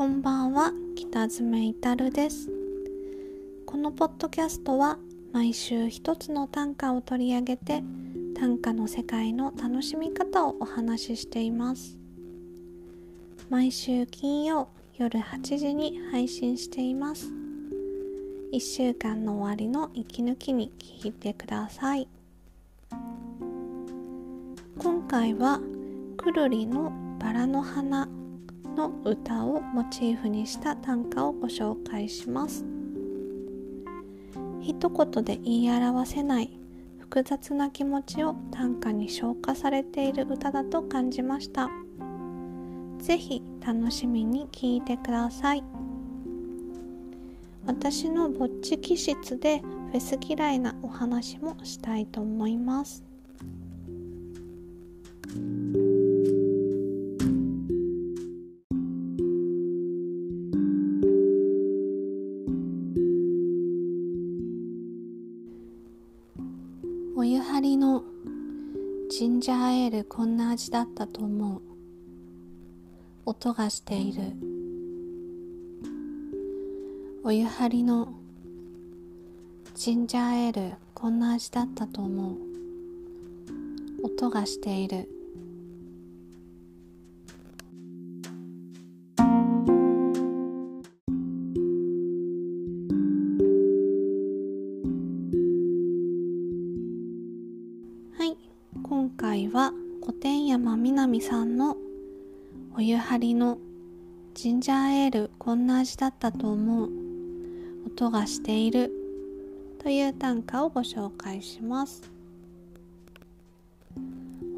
こんばんは。北爪いたるです。このポッドキャストは毎週一つの短歌を取り上げて短歌の世界の楽しみ方をお話ししています。毎週金曜夜8時に配信しています。1週間の終わりの息抜きに聞いてください。今回はくるりのバラの花の歌をモチーフにした短歌をご紹介します。一言で言い表せない複雑な気持ちを短歌に消化されている歌だと感じました。是非楽しみに聴いてください。私のぼっち気質でフェス嫌いなお話もしたいと思います。ンジャーエールこんな味だったと思う。音がしている。お湯張りのジンジャーエールこんな味だったと思う。音がしている。お湯張りのジンジャーエールこんな味だったと思う。音がしている。という短歌をご紹介します。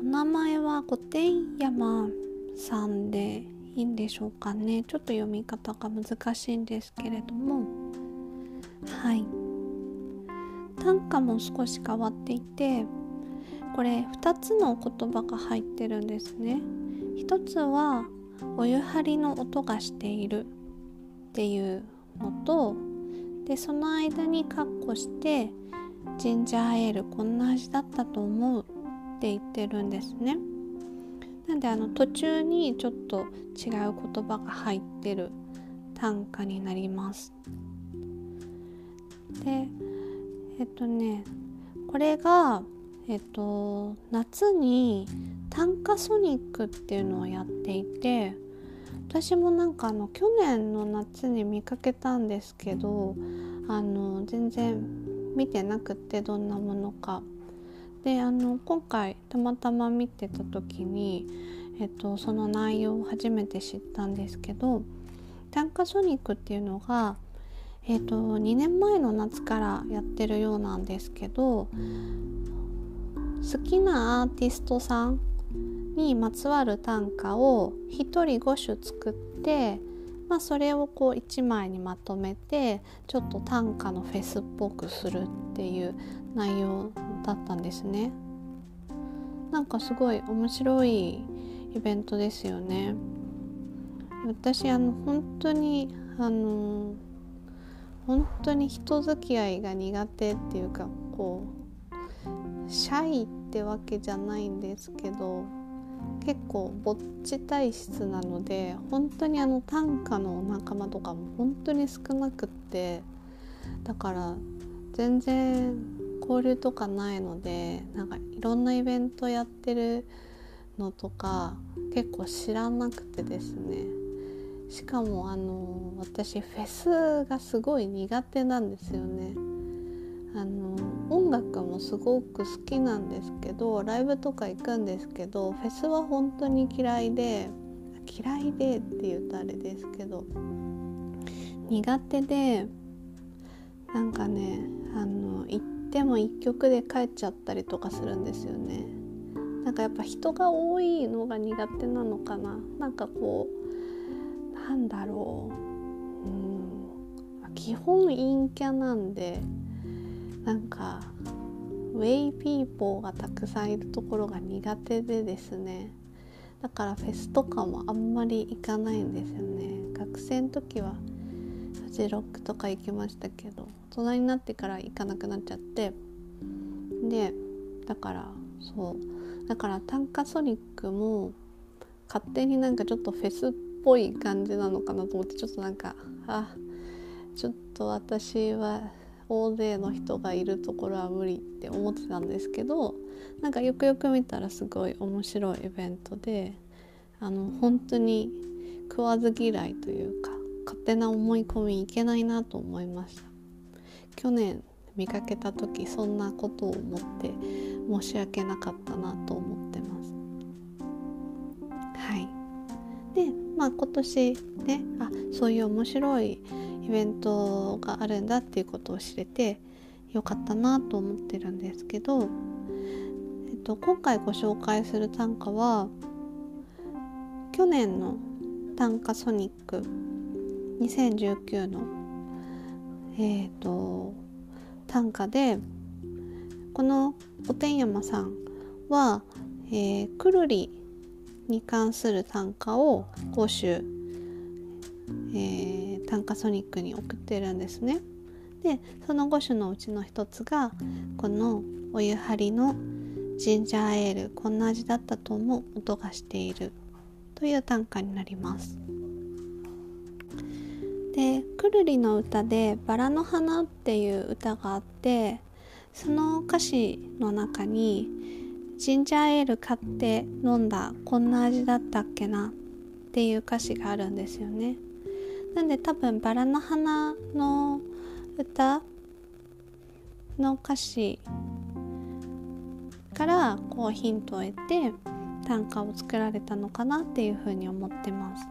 お名前は古典山さんでいいんでしょうかね。ちょっと読み方が難しいんですけれども。はい。短歌も少し変わっていてこれ2つの言葉が入ってるんですね。一つはお湯張りの音がしているっていうのとでその間にカッコしてジンジャーエールこんな味だったと思うって言ってるんですね。なんであの途中にちょっと違う言葉が入ってる短歌になります。でえっとねこれがえっと夏に短歌ソニックっていうのをやっていて私もなんかあの去年の夏に見かけたんですけどあの全然見てなくってどんなものか。であの今回たまたま見てた時に、えっと、その内容を初めて知ったんですけど短歌ソニックっていうのが、えっと、2年前の夏からやってるようなんですけど好きなアーティストさんにまつわる短歌を1人5首作って、まあ、それをこう1枚にまとめてちょっと短歌のフェスっぽくするっていう内容だったんですね。なんかすごい面白いイベントですよね。私あの本当にあの本当に人付き合いが苦手っていうかこうシャイってわけじゃないんですけど結構ぼっち体質なので本当にあの短歌の仲間とかも本当に少なくってだから全然交流とかないのでなんかいろんなイベントやってるのとか結構知らなくてですねしかもあの私フェスがすごい苦手なんですよね。あの音楽もすごく好きなんですけどライブとか行くんですけどフェスは本当に嫌いで嫌いでって言うとあれですけど苦手でなんかねあの行っても1曲で帰っちゃったりとかするんですよね。なんかやっぱ人が多いのが苦手なのかな。なんかこうなんだろう、うん、基本陰キャなんでなんかウェイピーポーがたくさんいるところが苦手でですね。だからフェスとかもあんまり行かないんですよね。学生の時はフジロックとか行きましたけど大人になってから行かなくなっちゃって。でだからそう。だから短歌ソニックも勝手になんかちょっとフェスっぽい感じなのかなと思ってちょっとなんかあちょっと私は大勢の人がいるところは無理って思ってたんですけどなんかよくよく見たらすごい面白いイベントであの本当に食わず嫌いというか勝手な思い込みいけないなと思いました。去年見かけた時そんなことを思って申し訳なかったなと思ってます。はい。でまあ今年ねあそういう面白いイベントがあるんだっていうことを知れてよかったなと思ってるんですけど、えっと、今回ご紹介する短歌は去年の短歌ソニック2019のえっ、ー、と短歌でこのお天山さんは、えー、くるりに関する短歌を5首、えー、短歌ソニックに送ってるんですね。でその5種のうちの一つがこのお湯張りのジンジャーエールこんな味だったと思う音がしているという短歌になります。でくるりの歌で「バラの花」っていう歌があってその歌詞の中に「ジンジャーエール買って飲んだこんな味だったっけな」っていう歌詞があるんですよね。なんで多分「バラの花」の歌の歌詞からこうヒントを得て短歌を作られたのかなっていうふうに思ってます。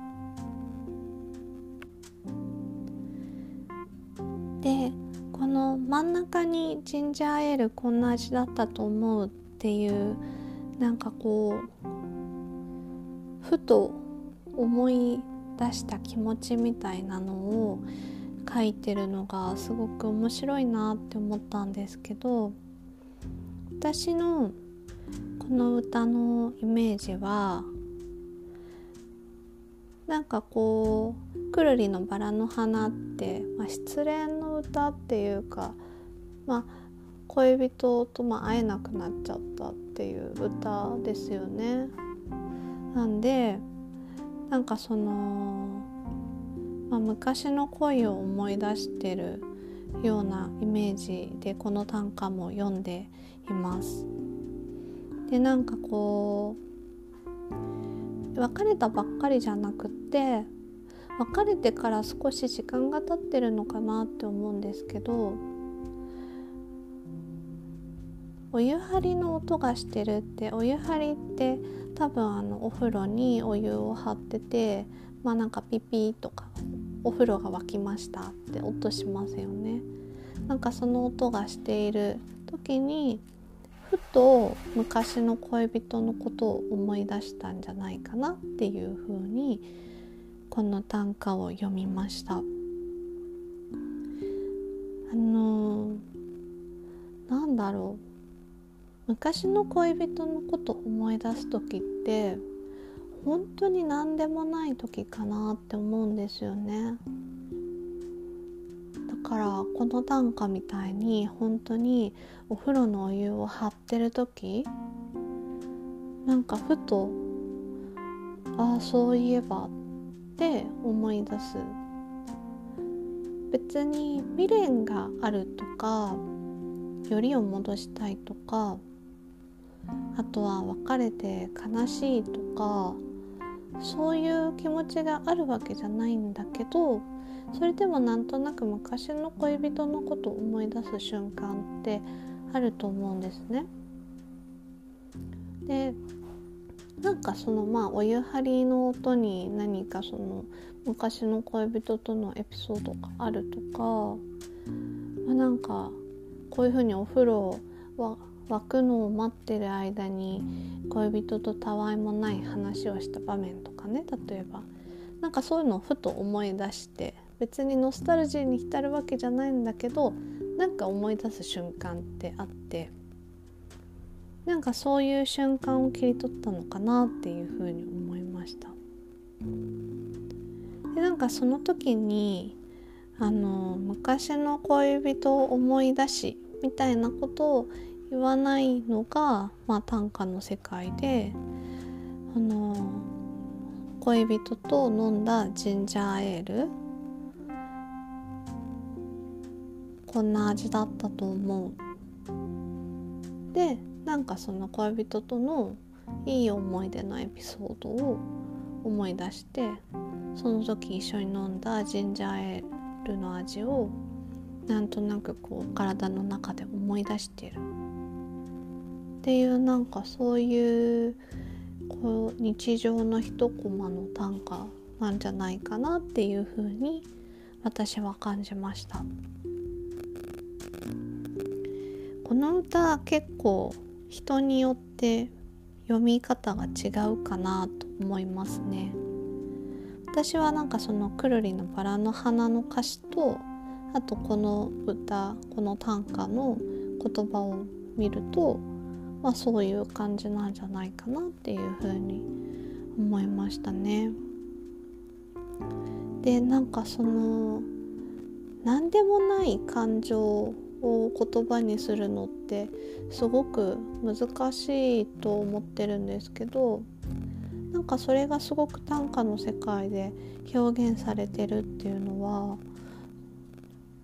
でこの真ん中にジンジャーエールこんな味だったと思うっていうなんかこうふと思い出した気持ちみたいなのを書いてるのがすごく面白いなって思ったんですけど私のこの歌のイメージはなんかこうくるりのバラの花って、まあ、失恋の歌っていうか、まあ、恋人とま会えなくなっちゃったっていう歌ですよね。なんでなんかその、まあ、昔の恋を思い出してるようなイメージでこの短歌も読んでいます。でなんかこう別れたばっかりじゃなくって別れてから少し時間が経ってるのかなって思うんですけどお湯張りの音がしてるってお湯張りって多分あのお風呂にお湯を張っててまあなんかピピーとかお風呂が沸きましたって音しますよね。なんかその音がしている時にふと昔の恋人のことを思い出したんじゃないかなっていうふうにこの短歌を読みました。あのなんだろう昔の恋人のこと思い出す時って本当に何でもない時かなって思うんですよねだ。からこの短歌みたいに本当にお風呂のお湯を張ってる時なんかふとああそういえばって思い出す別に未練があるとかよりを戻したいとかあとは別れて悲しいとかそういう気持ちがあるわけじゃないんだけどそれでもなんとなく昔の恋人のことを思い出す瞬間ってあると思うんですね。でなんかそのまあお湯張りの音に何かその昔の恋人とのエピソードがあるとか、まあ、なんかこういうふうにお風呂は沸くのを待ってる間に恋人とたわいもない話をした場面とかね例えば。なんかそういうのをふと思い出して別にノスタルジーに浸るわけじゃないんだけどなんか思い出す瞬間ってあってなんかそういう瞬間を切り取ったのかなっていうふうに思いました。でなんかその時にあの昔の恋人を思い出しみたいなことを言わないのが、まあ、短歌の世界であの恋人と飲んだジンジャーエール。こんな味だったと思う。でなんかその恋人とのいい思い出のエピソードを思い出してその時一緒に飲んだジンジャーエールの味をなんとなくこう体の中で思い出してる。っていうなんかそういうこう日常の一コマの短歌なんじゃないかなっていうふうに私は感じました。この歌結構人によって読み方が違うかなと思いますね。私はなんかそのくるりのバラの花の歌詞とあとこの歌この短歌の言葉を見るとまあそういう感じなんじゃないかなっていうふうに思いましたね。でなんかその何でもない感情を言葉にするのってすごく難しいと思ってるんですけどなんかそれがすごく短歌の世界で表現されてるっていうのは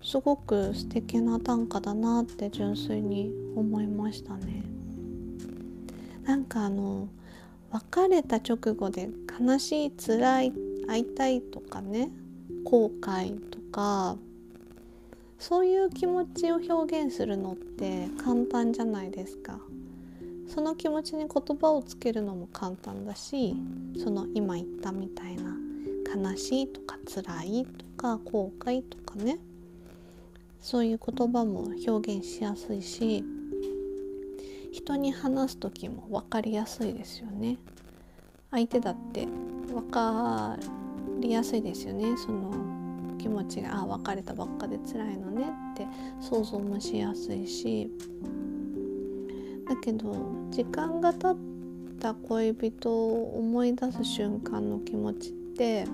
すごく素敵な短歌だなって純粋に思いましたね。なんかあの別れた直後で悲しい辛い会いたいとかね後悔とかそういう気持ちを表現するのって簡単じゃないですか。その気持ちに言葉をつけるのも簡単だしその今言ったみたいな悲しいとか辛いとか後悔とかねそういう言葉も表現しやすいし人に話す時も分かりやすいですよね。相手だって分かりやすいですよね。その気持ちがあ別れたばっかで辛いのねって想像もしやすいし。だけど時間が経った恋人を思い出す瞬間の気持ちって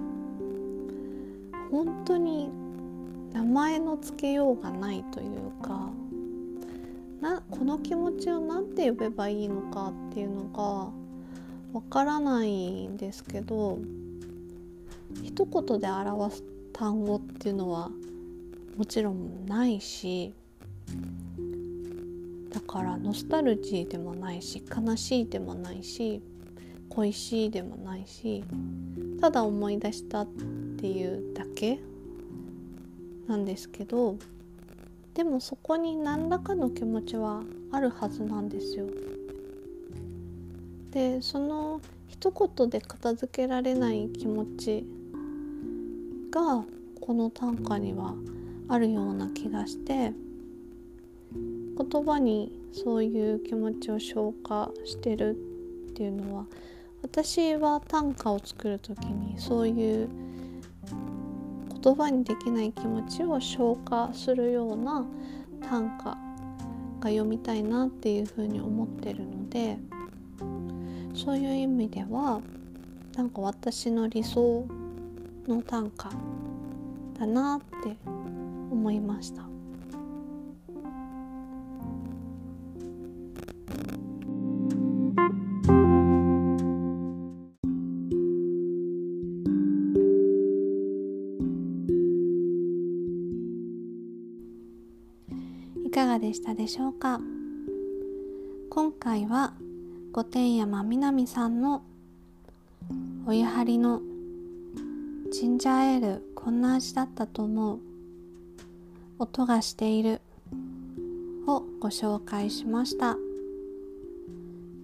本当に名前の付けようがないというかなこの気持ちを何て呼べばいいのかっていうのがわからないんですけど一言で表す単語っていうのはもちろんないしだからノスタルジーでもないし悲しいでもないし恋しいでもないしただ思い出したっていうだけなんですけどでもそこに何らかの気持ちはあるはずなんですよ。でその一言で片付けられない気持ちがこの短歌にはあるような気がして言葉にそういう気持ちを消化してるっていうのは私は短歌を作る時にそういう言葉にできない気持ちを消化するような短歌が読みたいなっていうふうに思ってるのでそういう意味ではなんか私の理想の短歌だなって思いました。がでしたでしょうか？今回は御殿山みなみさんのお湯張りのジンジャーエールこんな味だったと思う音がしているをご紹介しました。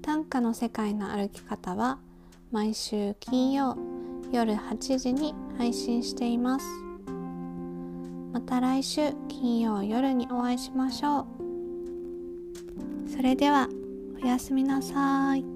短歌の世界の歩き方は毎週金曜夜8時に配信しています。また来週金曜夜にお会いしましょうそれではおやすみなさい。